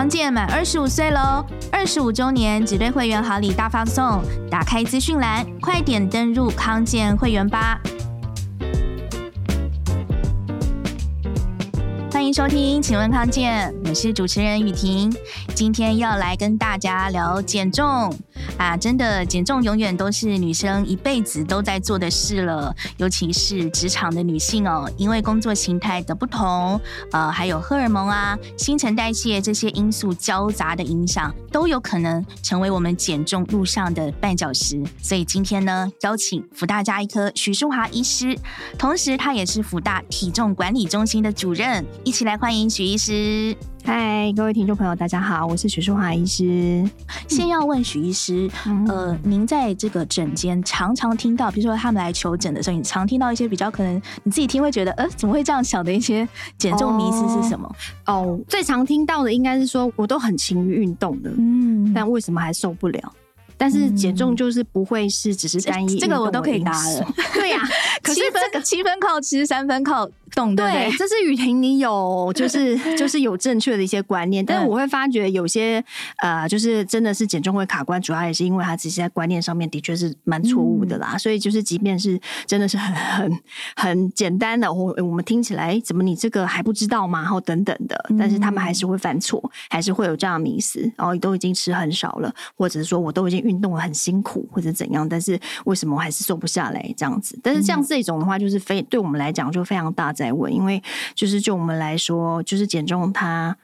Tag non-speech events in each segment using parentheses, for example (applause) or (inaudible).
康健满二十五岁喽，二十五周年只对会员好礼大放送，打开资讯栏，快点登入康健会员吧。欢迎收听，请问康健，我是主持人雨婷，今天要来跟大家聊减重。啊，真的减重永远都是女生一辈子都在做的事了，尤其是职场的女性哦，因为工作形态的不同，呃，还有荷尔蒙啊、新陈代谢这些因素交杂的影响，都有可能成为我们减重路上的绊脚石。所以今天呢，邀请福大家医科许淑华医师，同时她也是福大体重管理中心的主任，一起来欢迎许医师。嗨，各位听众朋友，大家好，我是许淑华医师。先要问许医师，嗯、呃，您在这个诊间常常听到，比如说他们来求诊的时候，你常听到一些比较可能你自己听会觉得，呃，怎么会这样想的一些减重迷思是什么？哦，哦，最常听到的应该是说，我都很勤于运动的，嗯，但为什么还受不了？但是减重就是不会是只是单一，这个我都可以答了。(laughs) 对呀、(laughs) 啊，可是这个七分靠吃，三分靠动，对，对，这是雨婷，你有就是 (laughs) 就是有正确的一些观念。但是我会发觉有些呃，就是真的是减重会卡关，主要也是因为他自己在观念上面的确是蛮错误的啦。所以就是即便是真的是很很很简单的，我我们听起来怎么你这个还不知道吗？然后等等的，但是他们还是会犯错，还是会有这样的迷思。然后都已经吃很少了，或者是说我都已经。运动了很辛苦或者怎样，但是为什么我还是瘦不下来这样子？但是像这种的话，就是非对我们来讲就非常大哉问，因为就是就我们来说，就是减重它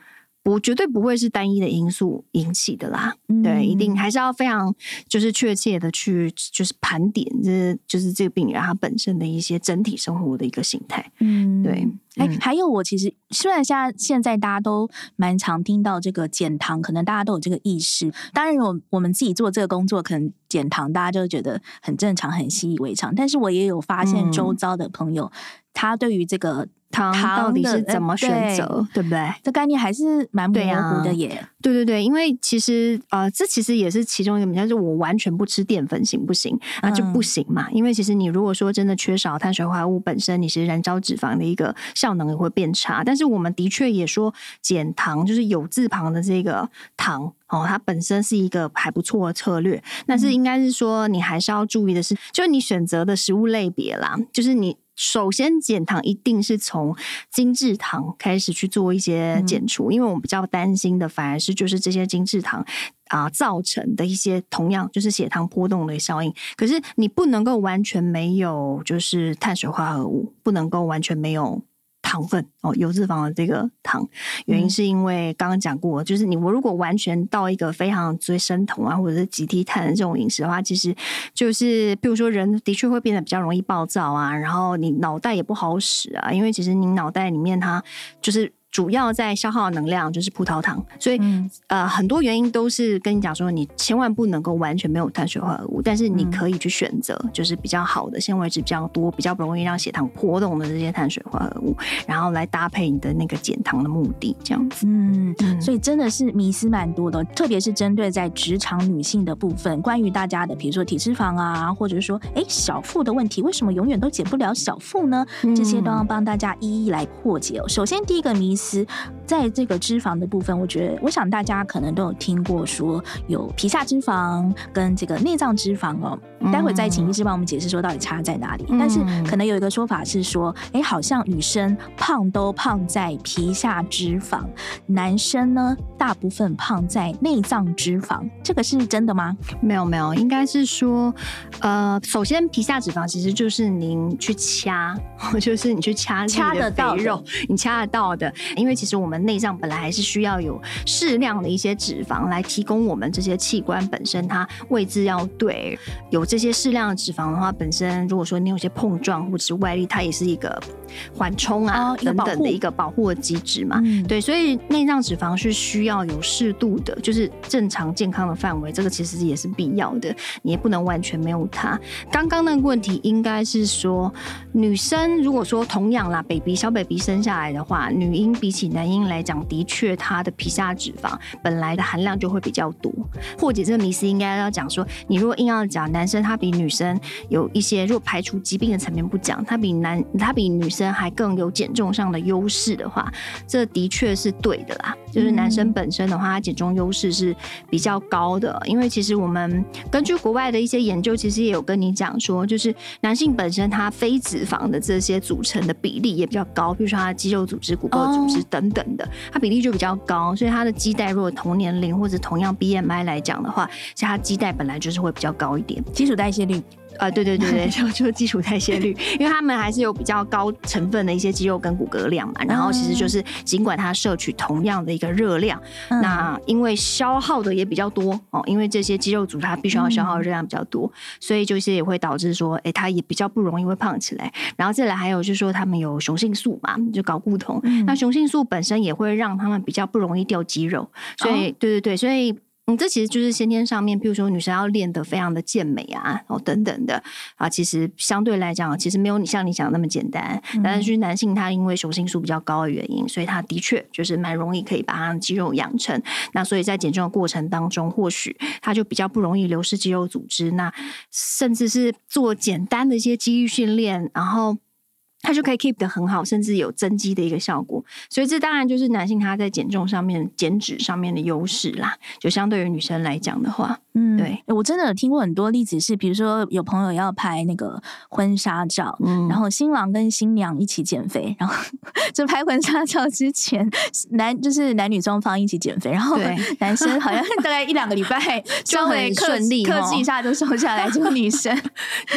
不绝对不会是单一的因素引起的啦。嗯、对，一定还是要非常就是确切的去就是盘点，这就是这个病人他本身的一些整体生活的一个形态。嗯，对。哎、欸，还有我其实虽然现在现在大家都蛮常听到这个减糖，可能大家都有这个意识。当然，我我们自己做这个工作，可能减糖大家就觉得很正常、很习以为常。但是我也有发现周遭的朋友，嗯、他对于这个。糖到底是怎么选择，对，对不对？这概念还是蛮模糊的耶。对对对，因为其实呃，这其实也是其中一个，就是我完全不吃淀粉行不行？那就不行嘛。嗯、因为其实你如果说真的缺少碳水化合物本身，你是燃烧脂肪的一个效能也会变差。但是我们的确也说减糖，就是有字旁的这个糖哦，它本身是一个还不错的策略。但是应该是说，你还是要注意的是，就是你选择的食物类别啦，就是你。首先减糖一定是从精制糖开始去做一些减除，嗯、因为我们比较担心的反而是就是这些精制糖啊、呃、造成的一些同样就是血糖波动的效应。可是你不能够完全没有就是碳水化合物，不能够完全没有。糖分哦，油脂肪的这个糖，原因是因为刚刚讲过，就是你我如果完全到一个非常追生酮啊，或者是极低碳的这种饮食的话，其实就是比如说人的确会变得比较容易暴躁啊，然后你脑袋也不好使啊，因为其实你脑袋里面它就是。主要在消耗能量就是葡萄糖，所以、嗯、呃很多原因都是跟你讲说，你千万不能够完全没有碳水化合物，但是你可以去选择就是比较好的纤维质比较多、比较不容易让血糖波动的这些碳水化合物，然后来搭配你的那个减糖的目的，这样子。嗯，嗯，所以真的是迷思蛮多的，特别是针对在职场女性的部分，关于大家的比如说体脂肪啊，或者说哎小腹的问题，为什么永远都减不了小腹呢？这些都要帮大家一一来破解哦。首先第一个迷思。在这个脂肪的部分，我觉得，我想大家可能都有听过说有皮下脂肪跟这个内脏脂肪哦。待会再请医师帮我们解释说到底差在哪里。嗯、但是可能有一个说法是说，哎，好像女生胖都胖在皮下脂肪，男生呢大部分胖在内脏脂肪，这个是真的吗？没有没有，应该是说，呃，首先皮下脂肪其实就是您去掐，(laughs) 就是你去掐掐得到肉，你掐得到的。因为其实我们内脏本来还是需要有适量的一些脂肪来提供我们这些器官本身它位置要对，有这些适量的脂肪的话，本身如果说你有些碰撞或者是外力，它也是一个缓冲啊、哦、等等的一个保护的机制嘛。嗯、对，所以内脏脂肪是需要有适度的，就是正常健康的范围，这个其实也是必要的，你也不能完全没有它。刚刚那个问题应该是说，女生如果说同样啦，baby 小 baby 生下来的话，女婴。比起男婴来讲，的确，他的皮下脂肪本来的含量就会比较多。或者这个迷思，应该要讲说，你如果硬要讲男生他比女生有一些，如果排除疾病的层面不讲，他比男他比女生还更有减重上的优势的话，这的确是对的啦。就是男生本身的话，他减重优势是比较高的。因为其实我们根据国外的一些研究，其实也有跟你讲说，就是男性本身他非脂肪的这些组成的比例也比较高，比如说他的肌肉组织、骨骼组织等等的，它比例就比较高。所以他的基代如果同年龄或者同样 BMI 来讲的话，其实他基代本来就是会比较高一点，基础代谢率。啊，对对对对，(laughs) 就就是基础代谢率，因为他们还是有比较高成分的一些肌肉跟骨骼量嘛，然后其实就是尽管他摄取同样的一个热量，嗯、那因为消耗的也比较多哦，因为这些肌肉组它必须要消耗的热量比较多，嗯、所以就是也会导致说，哎，它也比较不容易会胖起来。然后再来还有就是说，他们有雄性素嘛，就睾固酮，嗯、那雄性素本身也会让他们比较不容易掉肌肉，所以、哦、对对对，所以。嗯，这其实就是先天上面，比如说女生要练得非常的健美啊，哦等等的啊，其实相对来讲，其实没有你像你想的那么简单。嗯、但是男性他因为雄性素比较高的原因，所以他的确就是蛮容易可以把他的肌肉养成。那所以在减重的过程当中，或许他就比较不容易流失肌肉组织。那甚至是做简单的一些肌力训练，然后。他就可以 keep 得很好，甚至有增肌的一个效果，所以这当然就是男性他在减重上面、减脂上面的优势啦。就相对于女生来讲的话，嗯，对，我真的有听过很多例子，是比如说有朋友要拍那个婚纱照，嗯，然后新郎跟新娘一起减肥，然后 (laughs) 就拍婚纱照之前，男就是男女双方一起减肥，然后 (laughs) 男生好像 (laughs) 大概一两个礼拜稍微顺利克制一下就瘦下来，这个女生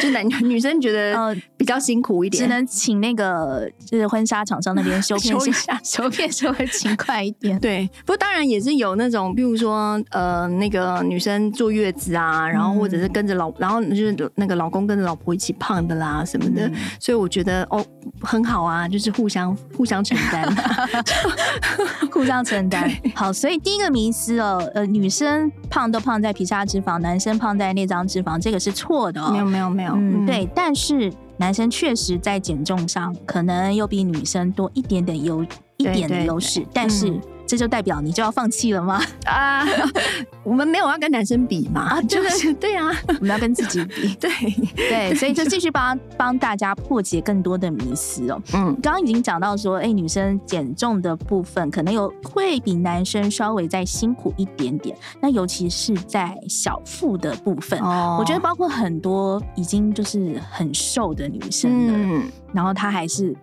就男女生觉得比较辛苦一点，只能请。那个就是婚纱厂商那边修片 (laughs) 一下，(laughs) 修片稍微勤快一点。对，不过当然也是有那种，比如说呃，那个女生坐月子啊，然后或者是跟着老，然后就是那个老公跟着老婆一起胖的啦什么的。嗯、所以我觉得哦，很好啊，就是互相互相承担，(laughs) 互相承担。好，所以第一个迷思哦，呃，女生胖都胖在皮下脂肪，男生胖在内脏脂肪，这个是错的哦。没有没有没有，嗯，对，但是。男生确实在减重上可能又比女生多一点点优一点的优势，但是。嗯这就代表你就要放弃了吗？啊，(laughs) 我们没有要跟男生比嘛，啊，就是 (laughs) 对啊，我们要跟自己比，(laughs) 对对，所以就继续帮帮大家破解更多的迷思哦。嗯，刚刚已经讲到说，哎，女生减重的部分可能有会比男生稍微再辛苦一点点，那尤其是在小腹的部分，哦，我觉得包括很多已经就是很瘦的女生了，嗯，然后她还是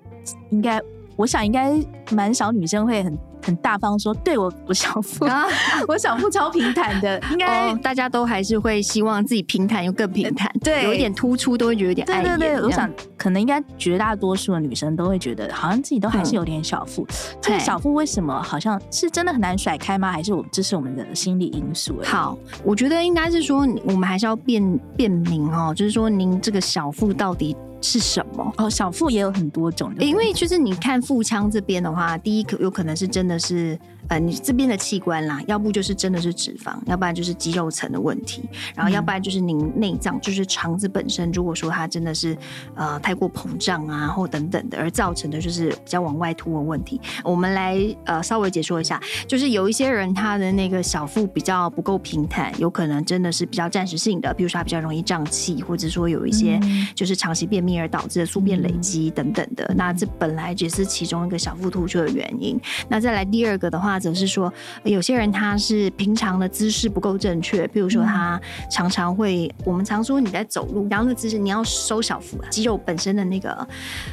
应该，我想应该蛮少女生会很。很大方说，对我我小腹，啊、(laughs) 我小腹超平坦的，应该、哦、大家都还是会希望自己平坦又更平坦，(laughs) 对，有一点突出都会觉得有点碍眼。对对对，我想可能应该绝大多数的女生都会觉得，好像自己都还是有点小腹。嗯、这个小腹为什么好像是真的很难甩开吗？还是我这是我们的心理因素？好，我觉得应该是说，我们还是要辨辨明哦，就是说您这个小腹到底。是什么？哦，小腹也有很多种，因为就是你看腹腔这边的话，第一可有可能是真的是。呃，你这边的器官啦，要不就是真的是脂肪，要不然就是肌肉层的问题，然后要不然就是您内脏，就是肠子本身，如果说它真的是呃太过膨胀啊，或等等的，而造成的就是比较往外凸的问题。我们来呃稍微解说一下，就是有一些人他的那个小腹比较不够平坦，有可能真的是比较暂时性的，比如说他比较容易胀气，或者说有一些就是长期便秘而导致的宿便累积等等的，那这本来只是其中一个小腹突出的原因。那再来第二个的话。则是说，有些人他是平常的姿势不够正确，比如说他常常会，我们常说你在走路，然后那姿势你要收小腹，肌肉本身的那个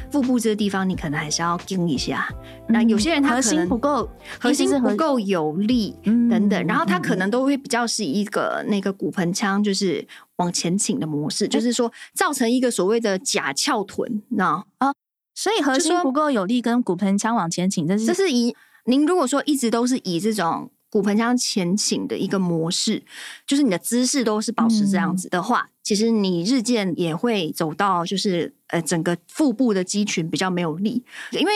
腹部这个地方，你可能还是要盯一下。那有些人他核心不够，核心不够有力等等，然后他可能都会比较是一个那个骨盆腔就是往前倾的模式，就是说造成一个所谓的假翘臀，那啊，所以核心不够有力跟骨盆腔往前倾，这是这是以。您如果说一直都是以这种骨盆腔前倾的一个模式，就是你的姿势都是保持这样子的话，嗯、其实你日渐也会走到就是呃整个腹部的肌群比较没有力，因为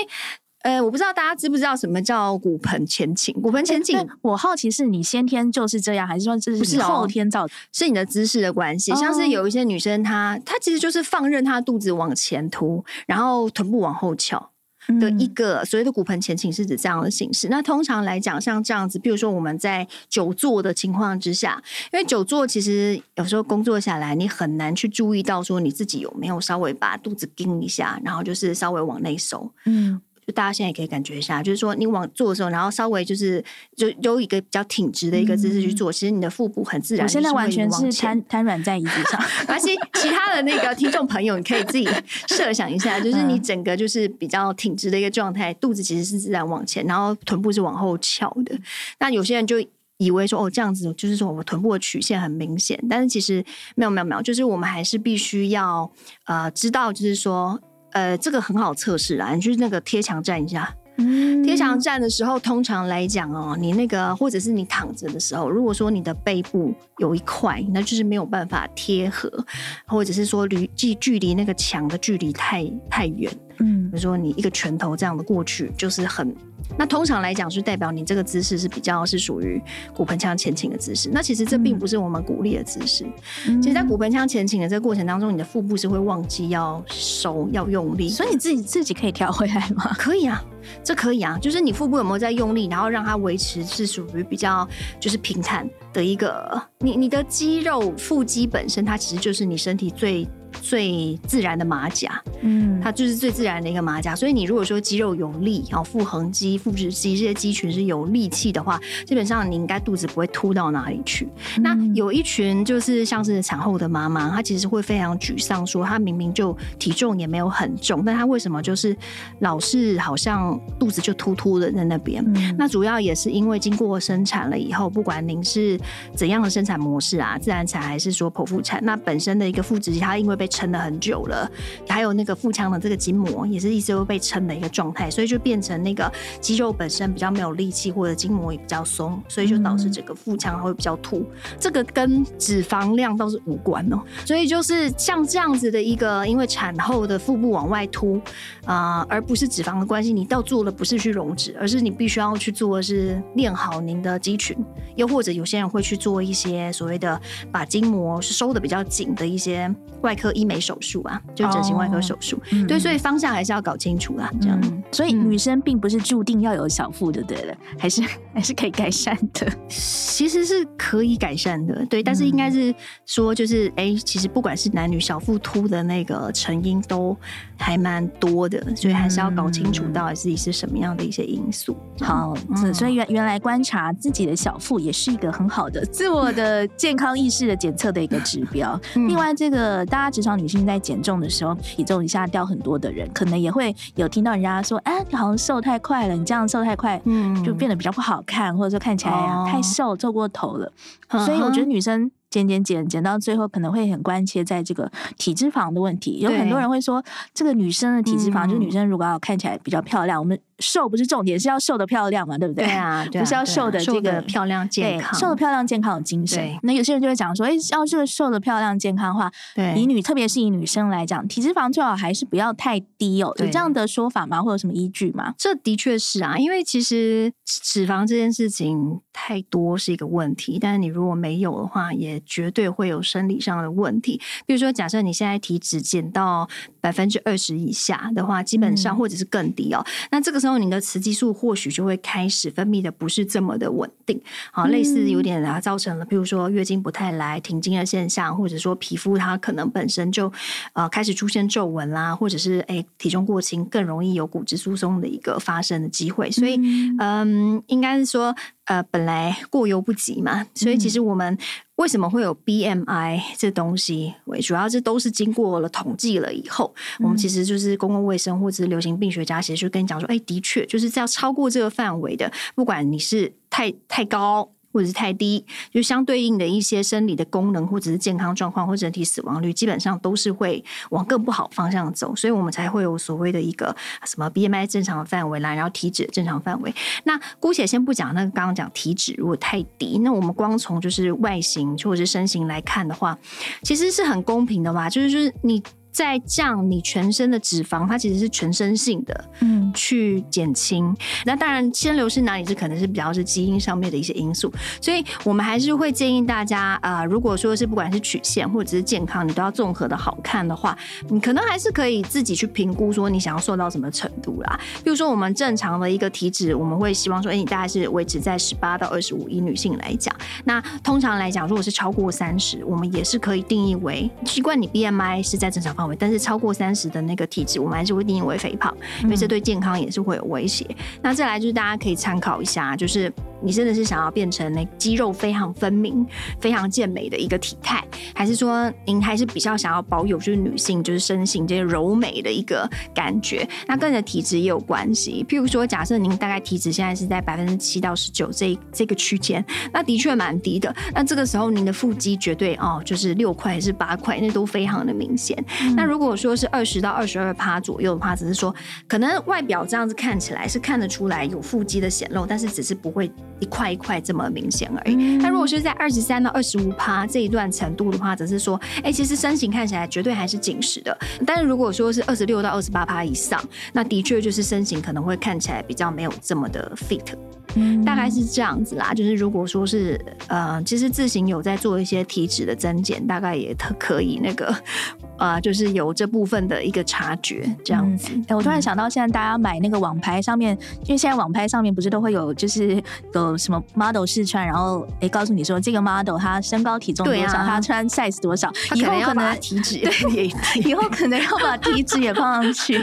呃我不知道大家知不知道什么叫骨盆前倾？骨盆前倾，我好奇是你先天就是这样，还是说这是后天造成？是你的姿势的关系。像是有一些女生她，她她其实就是放任她肚子往前凸，然后臀部往后翘。的一个所谓的骨盆前倾是指这样的形式。那通常来讲，像这样子，比如说我们在久坐的情况之下，因为久坐其实有时候工作下来，你很难去注意到说你自己有没有稍微把肚子顶一下，然后就是稍微往内收。嗯。就大家现在也可以感觉一下，就是说你往做的时候，然后稍微就是就有一个比较挺直的一个姿势去做，嗯、其实你的腹部很自然。我现在完全是瘫瘫软在椅子上，(laughs) 而且其他的那个听众朋友，你可以自己 (laughs) 设想一下，就是你整个就是比较挺直的一个状态，肚子其实是自然往前，然后臀部是往后翘的。那有些人就以为说哦，这样子就是说我们臀部的曲线很明显，但是其实没有没有没有，就是我们还是必须要呃知道，就是说。呃，这个很好测试啊，你去那个贴墙站一下。嗯，贴墙站的时候，通常来讲哦，你那个或者是你躺着的时候，如果说你的背部有一块，那就是没有办法贴合，或者是说离距距离那个墙的距离太太远。嗯，比如说你一个拳头这样的过去，就是很。那通常来讲，是代表你这个姿势是比较是属于骨盆腔前倾的姿势。那其实这并不是我们鼓励的姿势。嗯、其实，在骨盆腔前倾的这个过程当中，你的腹部是会忘记要收、要用力。所以你自己自己可以调回来吗？(laughs) 可以啊，这可以啊。就是你腹部有没有在用力，然后让它维持是属于比较就是平坦的一个。你你的肌肉腹肌本身，它其实就是你身体最。最自然的马甲，嗯，它就是最自然的一个马甲。所以你如果说肌肉有力，然后腹横肌、腹直肌这些肌群是有力气的话，基本上你应该肚子不会凸到哪里去。嗯、那有一群就是像是产后的妈妈，她其实会非常沮丧，说她明明就体重也没有很重，但她为什么就是老是好像肚子就突突的在那边？嗯、那主要也是因为经过生产了以后，不管您是怎样的生产模式啊，自然产还是说剖腹产，那本身的一个腹直肌它因为被撑了很久了，还有那个腹腔的这个筋膜也是一直都被撑的一个状态，所以就变成那个肌肉本身比较没有力气，或者筋膜也比较松，所以就导致整个腹腔会比较凸。这个跟脂肪量倒是无关哦。所以就是像这样子的一个，因为产后的腹部往外凸啊、而不是脂肪的关系，你到做的不是去溶脂，而是你必须要去做的是练好您的肌群，又或者有些人会去做一些所谓的把筋膜收的比较紧的一些外科。医美手术啊，就整形外科手术，哦、对，所以方向还是要搞清楚啦。这样，嗯、所以女生并不是注定要有小腹的，对了，还是 (laughs) 还是可以改善的。其实是可以改善的，对，但是应该是说，就是哎、欸，其实不管是男女，小腹凸的那个成因都还蛮多的，所以还是要搞清楚到底自己是什么样的一些因素。好，嗯、所以原原来观察自己的小腹也是一个很好的自我的健康意识的检测的一个指标。嗯、另外，这个大家职场女性在减重的时候，体重一下掉很多的人，可能也会有听到人家说：“哎，你好像瘦太快了，你这样瘦太快，嗯，就变得比较不好看，或者说看起来太瘦、瘦过头了。”所以我觉得女生。减减减减到最后可能会很关切在这个体脂肪的问题，有很多人会说，这个女生的体脂肪，就是女生如果要看起来比较漂亮，我们瘦不是重点，是要瘦的漂亮嘛，对不对？对啊，(laughs) 不是要瘦的这个漂亮健康，瘦的漂亮健康有精神。那有些人就会讲说，哎，要这个瘦的漂亮健康的话，对以女特别是以女生来讲，体脂肪最好还是不要太低哦。有这样的说法吗？或有什么依据吗？这的确是啊，因为其实脂肪这件事情太多是一个问题，但是你如果没有的话，也绝对会有。生理上的问题，比如说，假设你现在体脂减到百分之二十以下的话，基本上或者是更低哦，嗯、那这个时候你的雌激素或许就会开始分泌的不是这么的稳定，好，类似有点啊，造成了，比如说月经不太来、停经的现象，或者说皮肤它可能本身就呃开始出现皱纹啦，或者是哎体重过轻，更容易有骨质疏松的一个发生的机会，所以嗯、呃，应该是说。呃，本来过犹不及嘛，所以其实我们为什么会有 BMI 这东西？为主要这都是经过了统计了以后，嗯、我们其实就是公共卫生或者是流行病学家其实就跟你讲说，哎，的确就是要超过这个范围的，不管你是太太高。或者是太低，就相对应的一些生理的功能，或者是健康状况，或整体死亡率，基本上都是会往更不好方向走，所以我们才会有所谓的一个什么 BMI 正常的范围啦，然后体脂正常范围。那姑且先不讲那个刚刚讲体脂如果太低，那我们光从就是外形或者是身形来看的话，其实是很公平的嘛，就是就是你。在降你全身的脂肪，它其实是全身性的，嗯，去减轻。那当然，先流失哪里是可能是比较是基因上面的一些因素，所以我们还是会建议大家啊、呃，如果说是不管是曲线或者是健康，你都要综合的好看的话，你可能还是可以自己去评估说你想要瘦到什么程度啦。比如说我们正常的一个体脂，我们会希望说，哎，你大概是维持在十八到二十五，以女性来讲。那通常来讲，如果是超过三十，我们也是可以定义为，习惯你 BMI 是在正常范围，但是超过三十的那个体质，我们还是会定义为肥胖，因为这对健健康也是会有威胁。那再来就是大家可以参考一下，就是你真的是想要变成那肌肉非常分明、非常健美的一个体态，还是说您还是比较想要保有就是女性就是身形这些柔美的一个感觉？那跟你的体质也有关系。譬如说，假设您大概体脂现在是在百分之七到十九这这个区间，那的确蛮低的。那这个时候您的腹肌绝对哦，就是六块还是八块，那都非常的明显。嗯、那如果说是二十到二十二趴左右的话，只是说可能外表这样子看起来是看得出来有腹肌的显露，但是只是不会一块一块这么明显而已。那、嗯、如果是在二十三到二十五趴这一段程度的话，只是说，哎、欸，其实身形看起来绝对还是紧实的。但是如果说是二十六到二十八趴以上，那的确就是身形可能会看起来比较没有这么的 fit。嗯，大概是这样子啦。就是如果说是呃，其实自行有在做一些体脂的增减，大概也特可以那个。呃，就是有这部分的一个察觉，这样子。哎、嗯欸，我突然想到，现在大家买那个网拍上面，因为现在网拍上面不是都会有，就是有什么 model 试穿，然后哎、欸，告诉你说这个 model 他身高体重多少，他、啊、穿 size 多少，以后可能体脂 (laughs) 也以后可能要把体脂也放上去，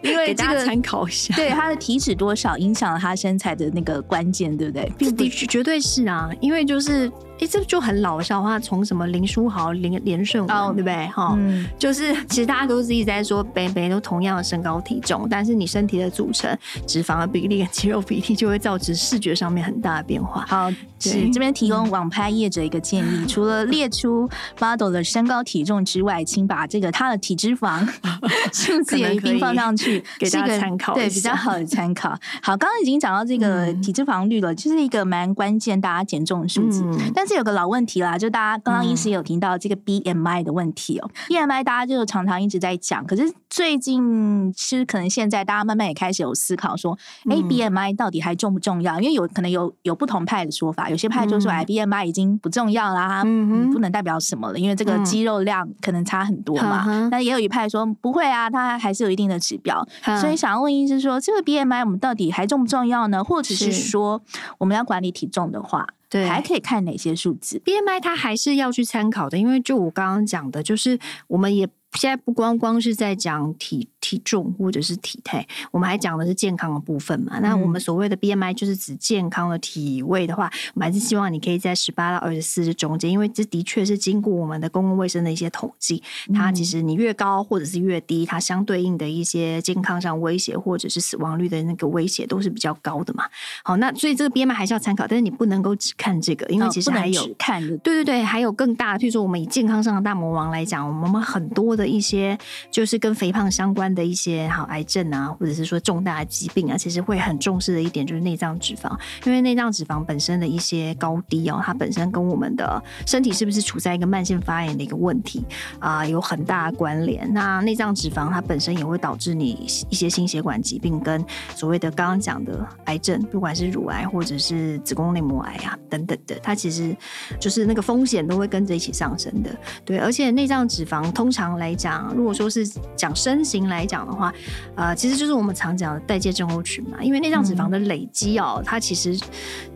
因为大家参考一下，(laughs) 对他的体脂多少影响了他身材的那个关键，对不对？的确绝对是啊，因为就是。哎，这就很老笑话，从什么林书豪、林连胜文，对不对？哈、嗯，就是其实大家都是一直在说，北北都同样的身高体重，但是你身体的组成、脂肪的比例跟肌肉比例，就会造成视觉上面很大的变化。好，是这边提供网拍业者一个建议，(laughs) 除了列出 model 的身高体重之外，请把这个他的体脂肪 (laughs) 数字也一并放上去，给大家参考，对，比较好的参考。好，刚刚已经讲到这个体脂肪率了，就是一个蛮关键，大家减重的数字，嗯、但。但是有个老问题啦，就大家刚刚医师也有听到这个 BMI 的问题哦、喔。嗯、BMI 大家就常常一直在讲，可是最近其实可能现在大家慢慢也开始有思考说，哎、，BMI 到底还重不重要？因为有可能有有不同派的说法，有些派就说哎、嗯、BMI 已经不重要啦，嗯，不能代表什么了，因为这个肌肉量可能差很多嘛。那、嗯、也有一派说不会啊，它还是有一定的指标。嗯、所以想要问医师说，这个 BMI 我们到底还重不重要呢？或者是说我们要管理体重的话？对，还可以看哪些数字？BMI 它还是要去参考的，因为就我刚刚讲的，就是我们也。现在不光光是在讲体体重或者是体态，我们还讲的是健康的部分嘛。嗯、那我们所谓的 BMI 就是指健康的体位的话，我们还是希望你可以在十八到二十四之中间，因为这的确是经过我们的公共卫生的一些统计，它其实你越高或者是越低，它相对应的一些健康上威胁或者是死亡率的那个威胁都是比较高的嘛。好，那所以这个 BMI 还是要参考，但是你不能够只看这个，因为其实还有、哦、看，对对对，还有更大的，譬如说我们以健康上的大魔王来讲，我们很多的。一些就是跟肥胖相关的一些好癌症啊，或者是说重大的疾病啊，其实会很重视的一点就是内脏脂肪，因为内脏脂肪本身的一些高低哦，它本身跟我们的身体是不是处在一个慢性发炎的一个问题啊、有很大的关联。那内脏脂肪它本身也会导致你一些心血管疾病跟所谓的刚刚讲的癌症，不管是乳癌或者是子宫内膜癌啊等等的，它其实就是那个风险都会跟着一起上升的。对，而且内脏脂肪通常来讲，如果说是讲身形来讲的话，呃，其实就是我们常讲的代谢症候群嘛，因为内脏脂肪的累积哦，它其实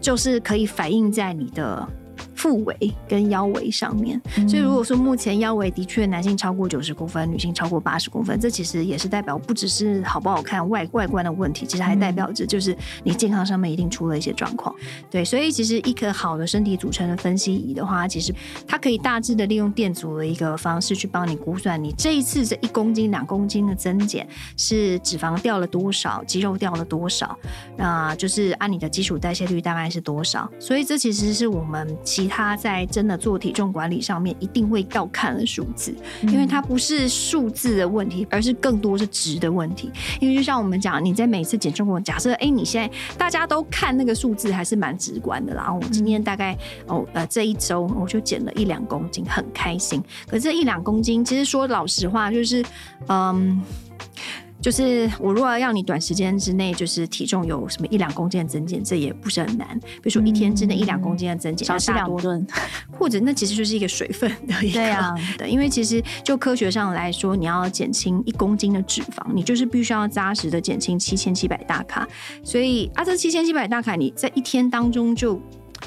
就是可以反映在你的。腹围跟腰围上面，所以如果说目前腰围的确男性超过九十公分，女性超过八十公分，这其实也是代表不只是好不好看外外观的问题，其实还代表着就是你健康上面一定出了一些状况。对，所以其实一颗好的身体组成的分析仪的话，其实它可以大致的利用电阻的一个方式去帮你估算你这一次这一公斤两公斤的增减是脂肪掉了多少，肌肉掉了多少，那就是按你的基础代谢率大概是多少。所以这其实是我们其他在真的做体重管理上面，一定会要看的数字，因为它不是数字的问题，而是更多是值的问题。因为就像我们讲，你在每次减重过，假设哎，你现在大家都看那个数字还是蛮直观的啦。然后我今天大概哦呃这一周我就减了一两公斤，很开心。可是这一两公斤，其实说老实话，就是嗯。就是我如果要让你短时间之内就是体重有什么一两公斤的增减，这也不是很难。比如说一天之内一两公斤的增减，少吃两顿，(laughs) 或者那其实就是一个水分的一个。对啊，(laughs) 对，因为其实就科学上来说，你要减轻一公斤的脂肪，你就是必须要扎实的减轻七千七百大卡。所以啊，这七千七百大卡你在一天当中就。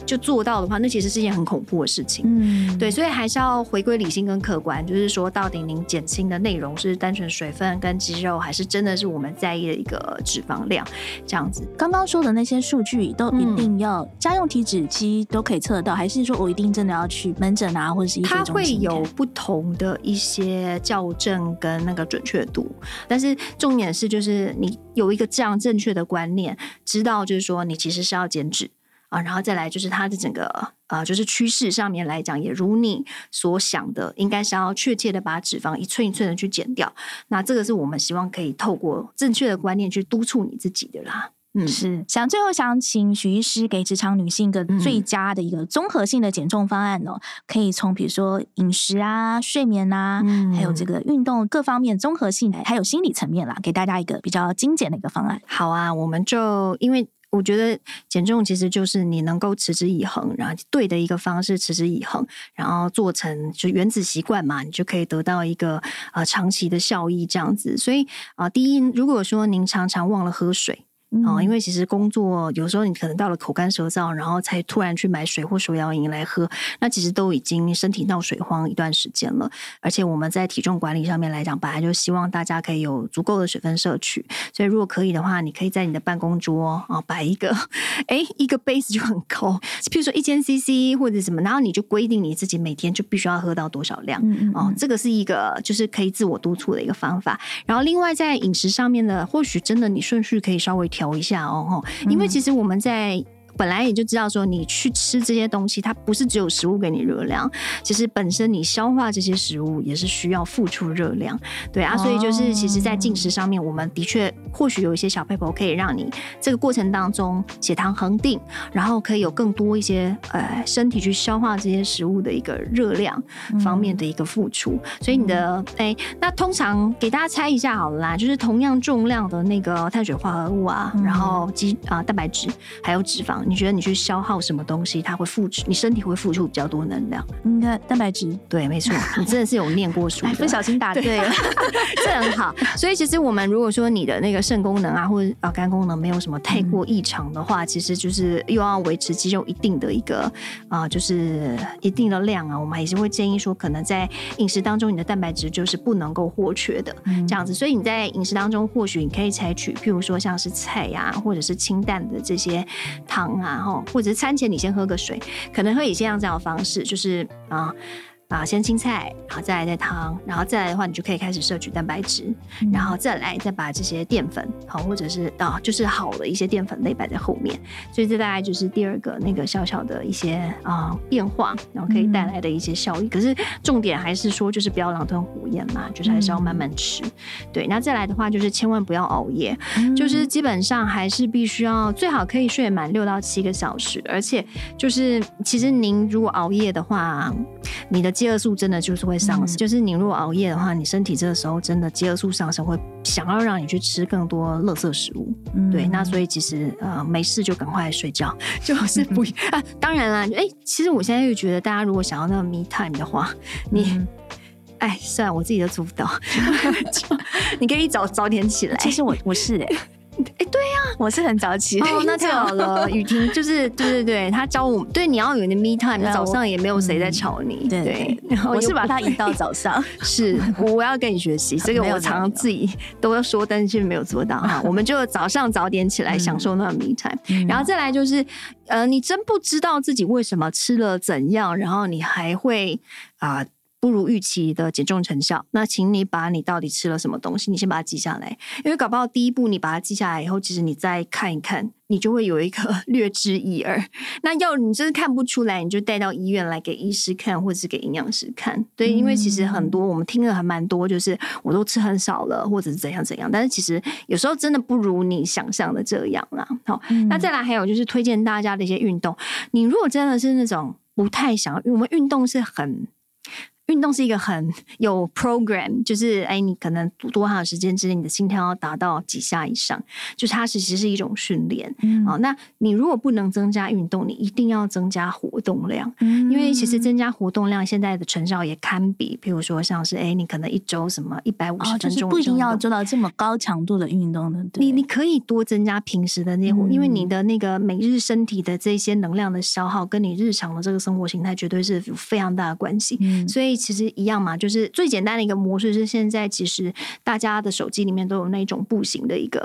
就做到的话，那其实是一件很恐怖的事情。嗯，对，所以还是要回归理性跟客观，就是说到底您减轻的内容是单纯水分跟肌肉，还是真的是我们在意的一个脂肪量？这样子，刚刚说的那些数据都一定要家用体脂机都可以测到，还是说我一定真的要去门诊啊，或者是它会有不同的一些校正跟那个准确度，但是重点是就是你有一个这样正确的观念，知道就是说你其实是要减脂。啊，然后再来就是它的整个呃，就是趋势上面来讲，也如你所想的，应该是要确切的把脂肪一寸一寸的去减掉。那这个是我们希望可以透过正确的观念去督促你自己的啦。嗯，是想最后想请许医师给职场女性一个最佳的一个综合性的减重方案哦，嗯、可以从比如说饮食啊、睡眠啊，嗯、还有这个运动各方面综合性的，还有心理层面啦，给大家一个比较精简的一个方案。好啊，我们就因为。我觉得减重其实就是你能够持之以恒，然后对的一个方式持之以恒，然后做成就原子习惯嘛，你就可以得到一个呃长期的效益这样子。所以啊、第一，如果说您常常忘了喝水。哦，因为其实工作有时候你可能到了口干舌燥，然后才突然去买水或手摇饮来喝，那其实都已经身体闹水荒一段时间了。而且我们在体重管理上面来讲，本来就希望大家可以有足够的水分摄取。所以如果可以的话，你可以在你的办公桌啊摆一个，哎，一个杯子就很高，譬如说一千 CC 或者什么，然后你就规定你自己每天就必须要喝到多少量。嗯嗯。哦，这个是一个就是可以自我督促的一个方法。然后另外在饮食上面呢，或许真的你顺序可以稍微调。调一下哦，因为其实我们在。本来也就知道说，你去吃这些东西，它不是只有食物给你热量，其实本身你消化这些食物也是需要付出热量，对啊，所以就是其实，在进食上面，我们的确或许有一些小撇步可以让你这个过程当中血糖恒定，然后可以有更多一些呃身体去消化这些食物的一个热量方面的一个付出，所以你的哎，那通常给大家猜一下好了啦，就是同样重量的那个碳水化合物啊，然后肌啊蛋白质还有脂肪。你觉得你去消耗什么东西，它会付出，你身体会付出比较多能量？应该蛋白质，对，没错，你真的是有念过书，不小心答对了，(laughs) 这很好。所以其实我们如果说你的那个肾功能啊，或者啊肝功能没有什么太过异常的话，嗯、其实就是又要维持肌肉一定的一个啊、呃，就是一定的量啊，我们还是会建议说，可能在饮食当中，你的蛋白质就是不能够获缺的、嗯、这样子。所以你在饮食当中，或许你可以采取，譬如说像是菜呀、啊，或者是清淡的这些汤。啊，或者是餐前你先喝个水，可能会以这样这样的方式，就是啊。啊，先青菜，然后再来再汤，然后再来的话，你就可以开始摄取蛋白质，嗯、然后再来再把这些淀粉，好，或者是啊，就是好的一些淀粉类摆在后面。所以这大概就是第二个那个小小的一些啊变化，然后可以带来的一些效益。嗯、可是重点还是说，就是不要狼吞虎咽嘛，就是还是要慢慢吃。嗯、对，那再来的话，就是千万不要熬夜，嗯、就是基本上还是必须要最好可以睡满六到七个小时，而且就是其实您如果熬夜的话，你的。饥饿素真的就是会上升，嗯、就是你如果熬夜的话，你身体这个时候真的饥饿素上升，会想要让你去吃更多垃圾食物。嗯、对，那所以其实呃没事就赶快睡觉，(laughs) 就是不 (laughs) 啊。当然啦，哎、欸，其实我现在又觉得，大家如果想要那个 me time 的话，你哎、嗯，算了，我自己都做不到，(laughs) 你可以早早点起来。其实我我是哎、欸。哎，对呀，我是很早起。哦，那太好了。雨婷就是，对对对，他教我，对，你要有你的 me time，早上也没有谁在吵你。对，我是把它移到早上。(laughs) 是，我要跟你学习，(laughs) 这个我常常自己都要说，但是却没有做到哈。(laughs) 我们就早上早点起来，享受那个 me time。然后再来就是，呃，你真不知道自己为什么吃了怎样，然后你还会啊。不如预期的减重成效，那请你把你到底吃了什么东西，你先把它记下来，因为搞不好第一步你把它记下来以后，其实你再看一看，你就会有一个 (laughs) 略知一二。那要你真是看不出来，你就带到医院来给医师看，或者是给营养师看。对，因为其实很多我们听了还蛮多，就是我都吃很少了，或者是怎样怎样。但是其实有时候真的不如你想象的这样啦。好，嗯、那再来还有就是推荐大家的一些运动。你如果真的是那种不太想，因为我们运动是很。运动是一个很 (laughs) 有 program，就是哎，你可能多长时间之内，你的心跳要达到几下以上，就是它其实是一种训练。啊、嗯哦，那你如果不能增加运动，你一定要增加活动量，嗯、因为其实增加活动量，现在的成效也堪比，譬如说像是哎，你可能一周什么一百五十分钟、哦就是，不一定要做到这么高强度的运动的。你你可以多增加平时的那些活，嗯、因为你的那个每日身体的这些能量的消耗，跟你日常的这个生活形态绝对是有非常大的关系。嗯、所以其实一样嘛，就是最简单的一个模式是，现在其实大家的手机里面都有那种步行的一个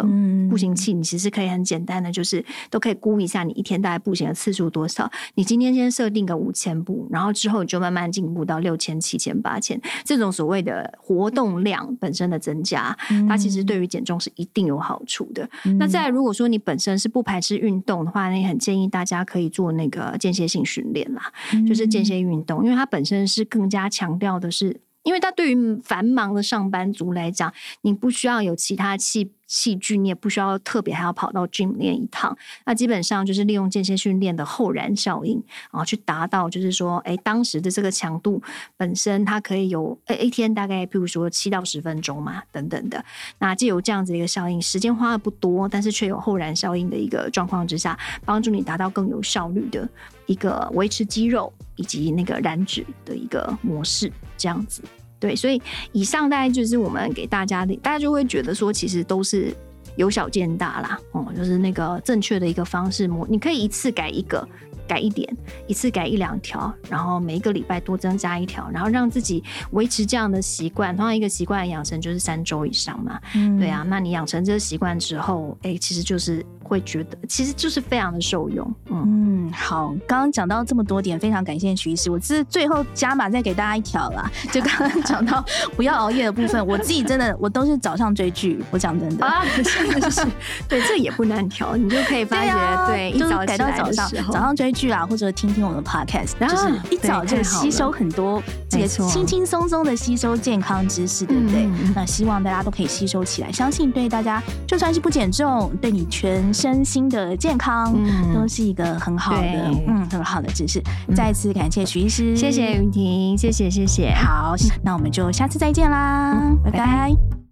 步行器，你其实可以很简单的，就是都可以估一下你一天大概步行的次数多少。你今天先设定个五千步，然后之后你就慢慢进步到六千、七千、八千。这种所谓的活动量本身的增加，它其实对于减重是一定有好处的。那再如果说你本身是不排斥运动的话，那也很建议大家可以做那个间歇性训练啦，就是间歇运动，因为它本身是更加强强调的。是，因为他对于繁忙的上班族来讲，你不需要有其他器器具，你也不需要特别还要跑到 gym 练一趟。那基本上就是利用间歇训练的后燃效应，然后去达到就是说，哎，当时的这个强度本身它可以有，哎，一天大概比如说七到十分钟嘛，等等的。那既有这样子的一个效应，时间花的不多，但是却有后燃效应的一个状况之下，帮助你达到更有效率的一个维持肌肉以及那个燃脂的一个模式。这样子，对，所以以上大概就是我们给大家的，大家就会觉得说，其实都是由小见大啦，哦、嗯，就是那个正确的一个方式模，你可以一次改一个。改一点，一次改一两条，然后每一个礼拜多增加一条，然后让自己维持这样的习惯。同样一个习惯养成就是三周以上嘛，嗯、对啊。那你养成这个习惯之后，哎，其实就是会觉得，其实就是非常的受用。嗯，嗯好，刚刚讲到这么多点，非常感谢徐医师。我是最后加码再给大家一条啦，(laughs) 就刚刚讲到不要熬夜的部分，我自己真的 (laughs) 我都是早上追剧，我讲真的啊，(laughs) 是是是，对，这也不难调，你就可以发觉，对，一早改到早上，早上追。剧啊，或者听听我们的 podcast，然后就是一早就吸收很多这个轻轻松松的吸收健康知识，对不对？那希望大家都可以吸收起来，相信对大家就算是不减重，对你全身心的健康都是一个很好的，嗯，很好的知识。再次感谢徐医师，谢谢云婷，谢谢谢谢。好，那我们就下次再见啦，拜拜。